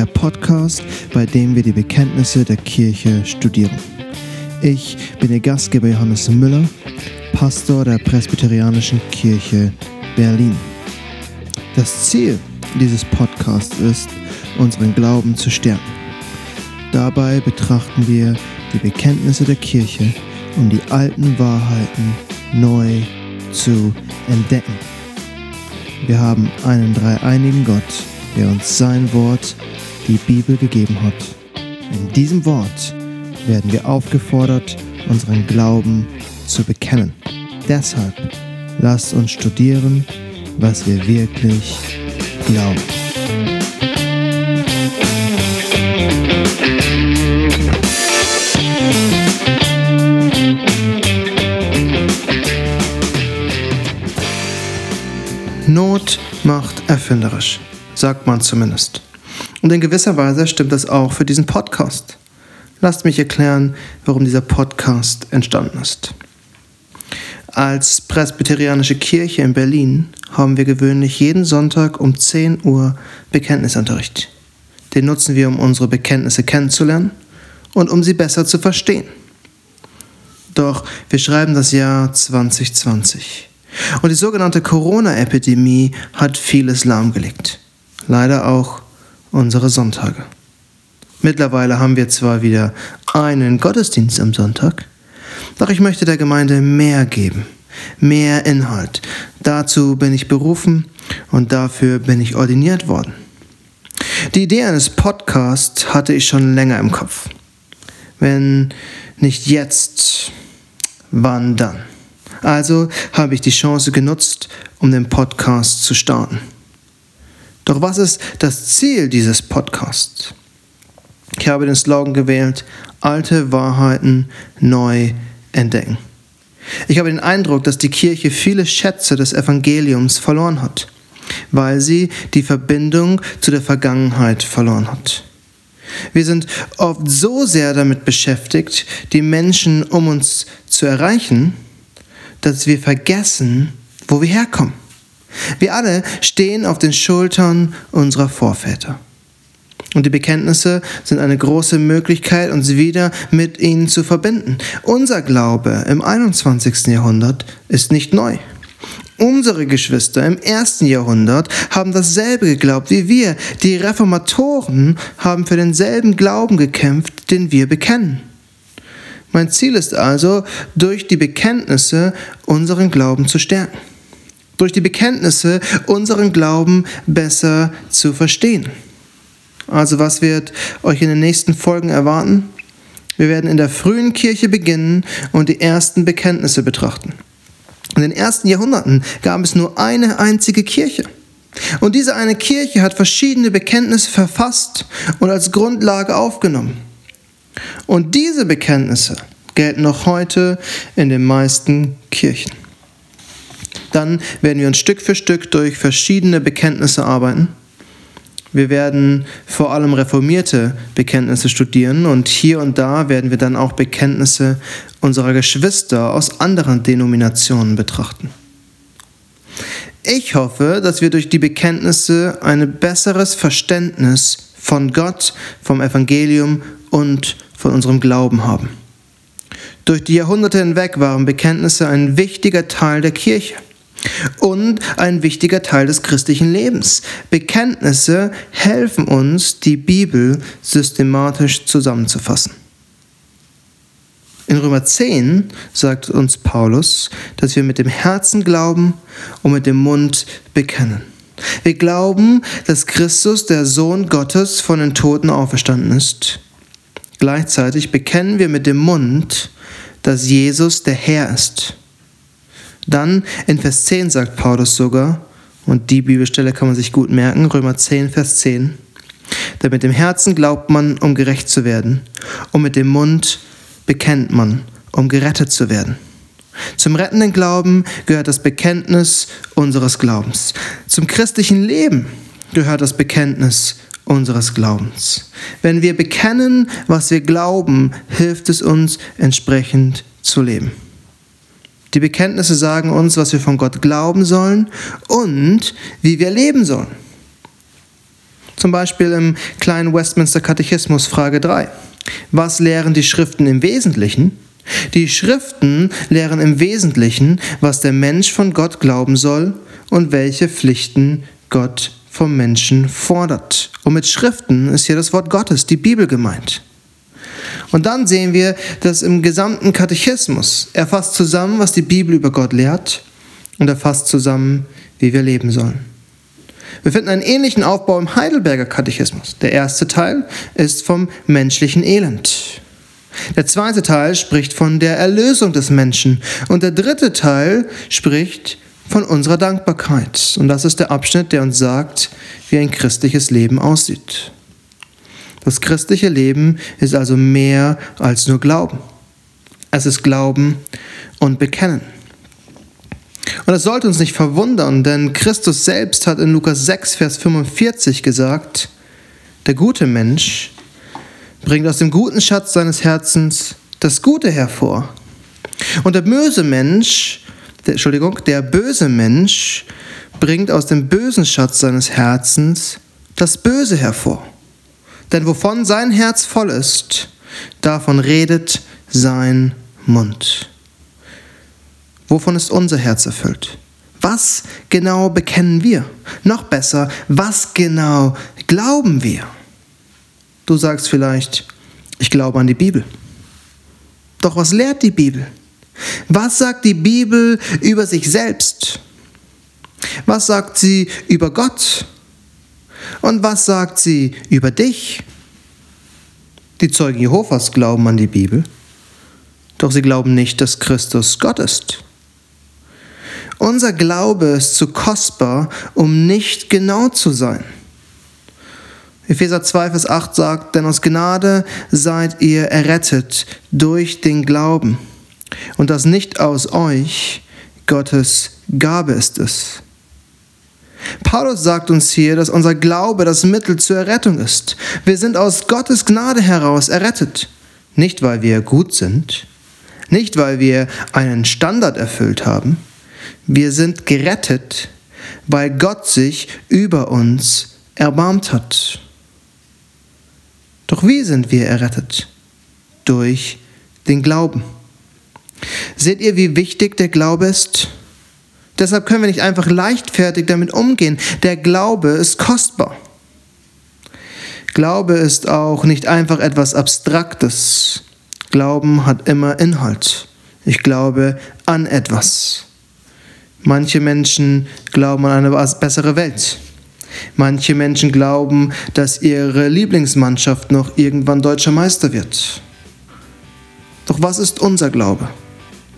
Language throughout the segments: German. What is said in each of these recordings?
der Podcast, bei dem wir die Bekenntnisse der Kirche studieren. Ich bin Ihr Gastgeber Johannes Müller, Pastor der Presbyterianischen Kirche Berlin. Das Ziel dieses Podcasts ist, unseren Glauben zu stärken. Dabei betrachten wir die Bekenntnisse der Kirche, um die alten Wahrheiten neu zu entdecken. Wir haben einen dreieinigen Gott, der uns sein Wort, die Bibel, gegeben hat. In diesem Wort werden wir aufgefordert, unseren Glauben zu bekennen. Deshalb lasst uns studieren, was wir wirklich glauben. Not macht erfinderisch, sagt man zumindest. Und in gewisser Weise stimmt das auch für diesen Podcast. Lasst mich erklären, warum dieser Podcast entstanden ist. Als presbyterianische Kirche in Berlin haben wir gewöhnlich jeden Sonntag um 10 Uhr Bekenntnisunterricht. Den nutzen wir, um unsere Bekenntnisse kennenzulernen und um sie besser zu verstehen. Doch wir schreiben das Jahr 2020. Und die sogenannte Corona-Epidemie hat vieles lahmgelegt. Leider auch unsere Sonntage. Mittlerweile haben wir zwar wieder einen Gottesdienst am Sonntag, doch ich möchte der Gemeinde mehr geben, mehr Inhalt. Dazu bin ich berufen und dafür bin ich ordiniert worden. Die Idee eines Podcasts hatte ich schon länger im Kopf. Wenn nicht jetzt, wann dann? Also habe ich die Chance genutzt, um den Podcast zu starten. Doch was ist das Ziel dieses Podcasts? Ich habe den Slogan gewählt, alte Wahrheiten neu entdecken. Ich habe den Eindruck, dass die Kirche viele Schätze des Evangeliums verloren hat, weil sie die Verbindung zu der Vergangenheit verloren hat. Wir sind oft so sehr damit beschäftigt, die Menschen um uns zu erreichen, dass wir vergessen, wo wir herkommen. Wir alle stehen auf den Schultern unserer Vorväter. Und die Bekenntnisse sind eine große Möglichkeit, uns wieder mit ihnen zu verbinden. Unser Glaube im 21. Jahrhundert ist nicht neu. Unsere Geschwister im ersten Jahrhundert haben dasselbe geglaubt wie wir. Die Reformatoren haben für denselben Glauben gekämpft, den wir bekennen. Mein Ziel ist also, durch die Bekenntnisse unseren Glauben zu stärken. Durch die Bekenntnisse unseren Glauben besser zu verstehen. Also was wird euch in den nächsten Folgen erwarten? Wir werden in der frühen Kirche beginnen und die ersten Bekenntnisse betrachten. In den ersten Jahrhunderten gab es nur eine einzige Kirche. Und diese eine Kirche hat verschiedene Bekenntnisse verfasst und als Grundlage aufgenommen. Und diese Bekenntnisse gelten noch heute in den meisten Kirchen. Dann werden wir uns Stück für Stück durch verschiedene Bekenntnisse arbeiten. Wir werden vor allem reformierte Bekenntnisse studieren und hier und da werden wir dann auch Bekenntnisse unserer Geschwister aus anderen Denominationen betrachten. Ich hoffe, dass wir durch die Bekenntnisse ein besseres Verständnis von Gott, vom Evangelium und von unserem Glauben haben. Durch die Jahrhunderte hinweg waren Bekenntnisse ein wichtiger Teil der Kirche und ein wichtiger Teil des christlichen Lebens. Bekenntnisse helfen uns, die Bibel systematisch zusammenzufassen. In Römer 10 sagt uns Paulus, dass wir mit dem Herzen glauben und mit dem Mund bekennen. Wir glauben, dass Christus, der Sohn Gottes, von den Toten auferstanden ist. Gleichzeitig bekennen wir mit dem Mund, dass Jesus der Herr ist. Dann in Vers 10 sagt Paulus sogar, und die Bibelstelle kann man sich gut merken, Römer 10, Vers 10, denn mit dem Herzen glaubt man, um gerecht zu werden, und mit dem Mund bekennt man, um gerettet zu werden. Zum rettenden Glauben gehört das Bekenntnis unseres Glaubens. Zum christlichen Leben gehört das Bekenntnis unseres Glaubens. Wenn wir bekennen, was wir glauben, hilft es uns entsprechend zu leben. Die Bekenntnisse sagen uns, was wir von Gott glauben sollen und wie wir leben sollen. Zum Beispiel im kleinen Westminster Katechismus Frage 3. Was lehren die Schriften im Wesentlichen? Die Schriften lehren im Wesentlichen, was der Mensch von Gott glauben soll und welche Pflichten Gott vom Menschen fordert. Und mit Schriften ist hier das Wort Gottes, die Bibel gemeint. Und dann sehen wir, dass im gesamten Katechismus er fasst zusammen, was die Bibel über Gott lehrt und er fasst zusammen, wie wir leben sollen. Wir finden einen ähnlichen Aufbau im Heidelberger Katechismus. Der erste Teil ist vom menschlichen Elend. Der zweite Teil spricht von der Erlösung des Menschen und der dritte Teil spricht von unserer Dankbarkeit. Und das ist der Abschnitt, der uns sagt, wie ein christliches Leben aussieht. Das christliche Leben ist also mehr als nur Glauben. Es ist Glauben und Bekennen. Und das sollte uns nicht verwundern, denn Christus selbst hat in Lukas 6, Vers 45 gesagt, der gute Mensch bringt aus dem guten Schatz seines Herzens das Gute hervor. Und der böse Mensch, der, Entschuldigung, der böse Mensch bringt aus dem bösen Schatz seines Herzens das Böse hervor. Denn wovon sein Herz voll ist, davon redet sein Mund. Wovon ist unser Herz erfüllt? Was genau bekennen wir? Noch besser, was genau glauben wir? Du sagst vielleicht, ich glaube an die Bibel. Doch was lehrt die Bibel? Was sagt die Bibel über sich selbst? Was sagt sie über Gott? Und was sagt sie über dich? Die Zeugen Jehovas glauben an die Bibel, doch sie glauben nicht, dass Christus Gott ist. Unser Glaube ist zu kostbar, um nicht genau zu sein. Epheser 2, Vers 8 sagt, denn aus Gnade seid ihr errettet durch den Glauben. Und das nicht aus euch, Gottes Gabe ist es. Paulus sagt uns hier, dass unser Glaube das Mittel zur Errettung ist. Wir sind aus Gottes Gnade heraus errettet. Nicht, weil wir gut sind, nicht, weil wir einen Standard erfüllt haben, wir sind gerettet, weil Gott sich über uns erbarmt hat. Doch wie sind wir errettet? Durch den Glauben. Seht ihr, wie wichtig der Glaube ist? Deshalb können wir nicht einfach leichtfertig damit umgehen. Der Glaube ist kostbar. Glaube ist auch nicht einfach etwas Abstraktes. Glauben hat immer Inhalt. Ich glaube an etwas. Manche Menschen glauben an eine bessere Welt. Manche Menschen glauben, dass ihre Lieblingsmannschaft noch irgendwann deutscher Meister wird. Doch was ist unser Glaube?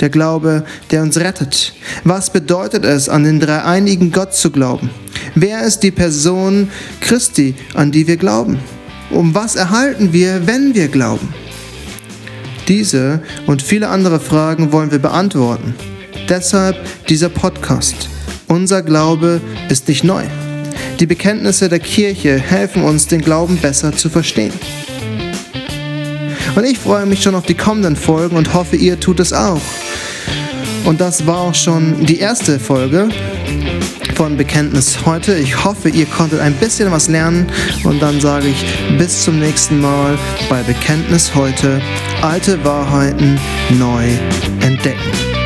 Der Glaube, der uns rettet. Was bedeutet es, an den dreieinigen Gott zu glauben? Wer ist die Person Christi, an die wir glauben? Um was erhalten wir, wenn wir glauben? Diese und viele andere Fragen wollen wir beantworten. Deshalb dieser Podcast. Unser Glaube ist nicht neu. Die Bekenntnisse der Kirche helfen uns, den Glauben besser zu verstehen. Und ich freue mich schon auf die kommenden Folgen und hoffe, ihr tut es auch. Und das war auch schon die erste Folge von Bekenntnis heute. Ich hoffe, ihr konntet ein bisschen was lernen und dann sage ich bis zum nächsten Mal bei Bekenntnis heute. Alte Wahrheiten neu entdecken.